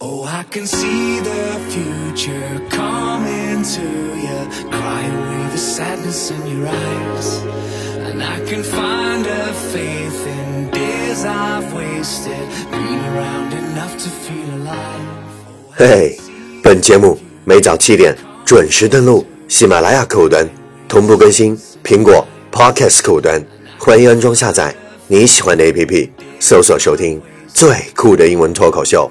Oh, I can see the future coming to you, crying with the sadness in your eyes. And I can find a faith in days I've wasted, been around enough to feel alive. 嘿嘿，本节目每早七点准时登录喜马拉雅客户端，同步更新苹果 Podcast 客户端，欢迎安装下载你喜欢的 APP，搜索收听最酷的英文脱口秀。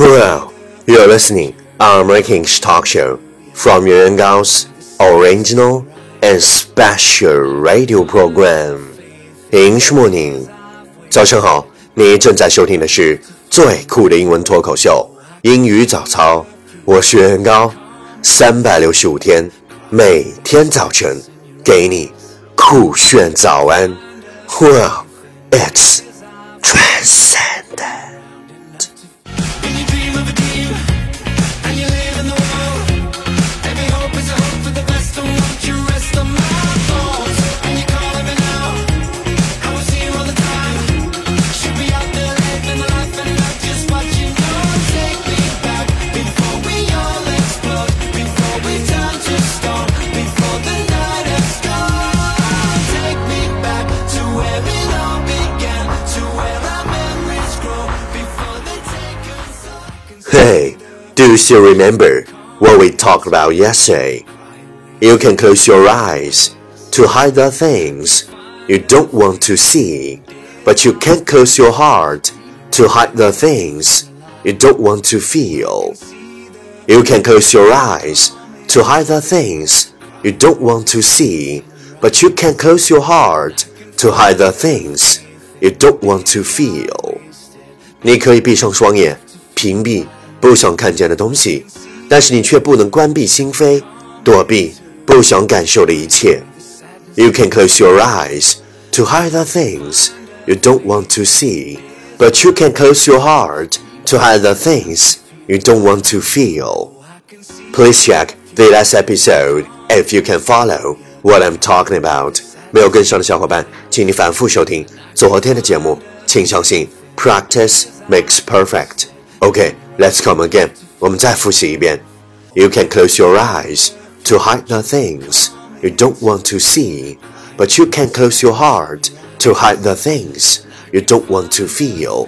Well, you're listening our American talk show from Yuan Gao's original and special radio program English Morning。早上好，你正在收听的是最酷的英文脱口秀英语早操。我是袁高，三百六十五天，每天早晨给你酷炫早安。 Well, it's transcendent. Hey, do you still remember what we talked about yesterday? You can close your eyes to hide the things you don't want to see, but you can't close your heart to hide the things you don't want to feel. You can close your eyes to hide the things you don't want to see, but you can close your heart to hide the things you don't want to feel. 你可以闭上双眼，屏蔽 不想看见的东西，但是你却不能关闭心扉，躲避不想感受的一切。You can close your eyes to hide the things you don't want to see, but you can close your heart to hide the things you don't want to feel. Please check the last episode if you can follow what I'm talking about. 没有跟上的小伙伴，请你反复收听昨天的节目。请相信，practice makes perfect. OK, let's come again. 我们再复习一遍。You can close your eyes to hide the things you don't want to see, but you can close your heart to hide the things you don't want to feel.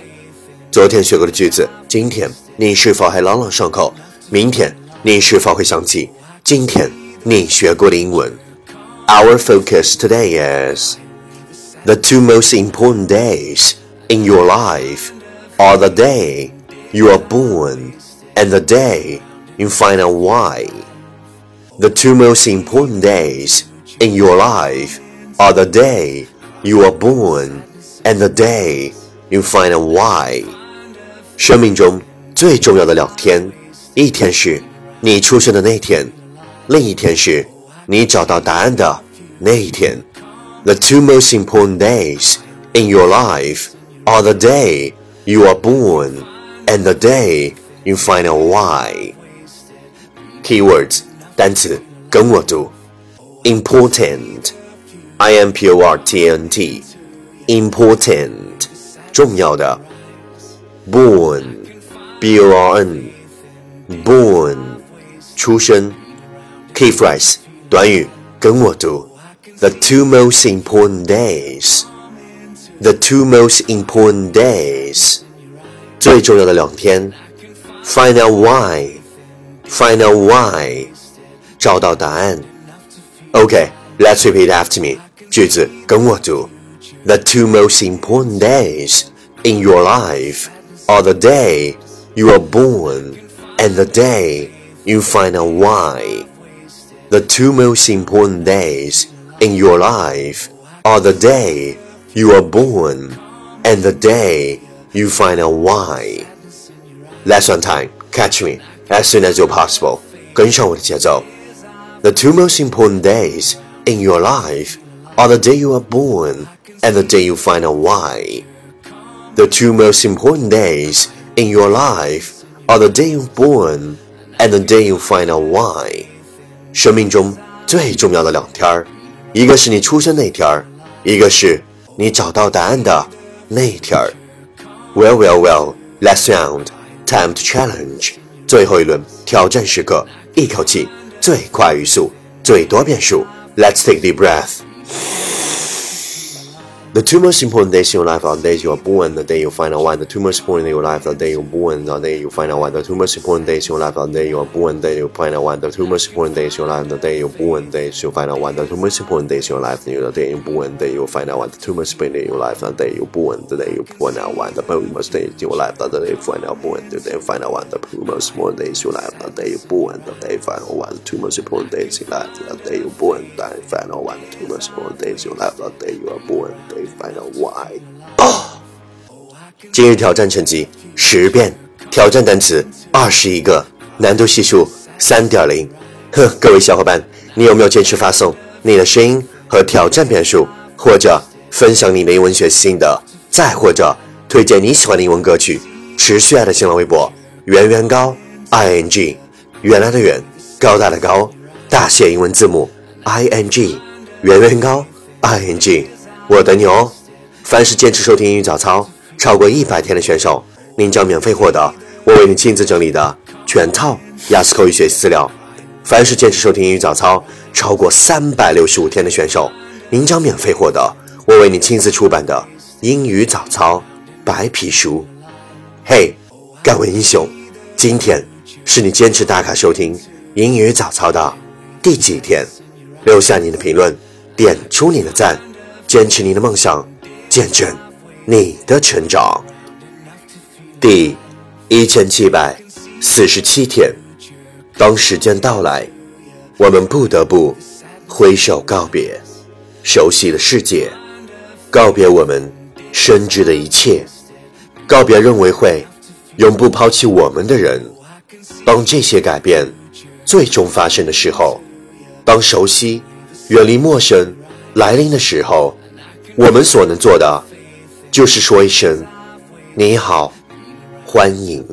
昨天学过的句子，今天你是否还朗朗上口？明天你是否会想起今天你学过的英文？Our focus today is the two most important days in your life are the day you are born and the day you find out why. The two most important days in your life are the day you are born and the day you find out why. 生命中最重要的两天，一天是你出生的那天，另一天是你找到答案的那一天。The two most important days in your life are the day you are born and the day you find out why. Keywords 单词跟我读，important, i m p o r t n t, important 重要的，born, b o r n, born 出生，key phrase 短语跟我读，the two most important days, the two most important days 最重要的两天，find out why, find out why 找到答案。Okay, let's repeat after me. 句子跟我读。The two most important days in your life are the day you are born and the day you find out why. The two most important days in your life are the day you are born and the day you find out why. Lesson time, catch me as soon as you're possible. 跟上我的节奏。The two most important days in your life are the day you are born and the day you find out why. The two most important days in your life are the day you're born and the day you find out why. 生命中最重要的两天儿，一个是你出生那天儿，一个是你找到答案的那天儿。 Well, well, well. Last round, time to challenge. 最后一轮挑战时刻，一口气最快语速，最多变数。Let's take deep breath. The two most important days in your life are the days you are born, the day you find out why. The two most important in your life are the day you're born, the day you find out why. The two most important days in your life are the day you are born, the day you find out why. The two most important days in your life, the day you're born, the day you find out why. The two most important days in your life, the day you're born, the day you find out why. The two most important days in your life, the day you're born, the day you find out why. The most days in your life, the born, the day you find out why. The two most important days in your life, the day you're born, the day you find out why. The two most important days in your life, the day you're born, the day you find out why. The two most important days in your life, the day you are born, the day 哦，今日挑战成绩十遍，挑战单词二十一个，难度系数三点零。哼，各位小伙伴，你有没有坚持发送你的声音和挑战遍数，或者分享你的英文学习心得，再或者推荐你喜欢的英文歌曲？持续爱的新浪微博圆圆高 i n g，原来的圆，高大的高，大写英文字母 i n g，圆圆高 i n g，我等你哦。凡是坚持收听英语早操超过一百天的选手，您将免费获得我为你亲自整理的全套雅思口语学习资料。凡是坚持收听英语早操超过三百六十五天的选手，您将免费获得我为你亲自出版的英语早操白皮书。嘿，各位英雄，今天是你坚持打卡收听英语早操的第几天？留下你的评论，点出你的赞，坚持你的梦想。见证你的成长。第一千七百四十七天，当时间到来，我们不得不挥手告别熟悉的世界，告别我们深知的一切，告别认为会永不抛弃我们的人。当这些改变最终发生的时候，当熟悉远离陌生来临的时候。我们所能做的，就是说一声“你好，欢迎”。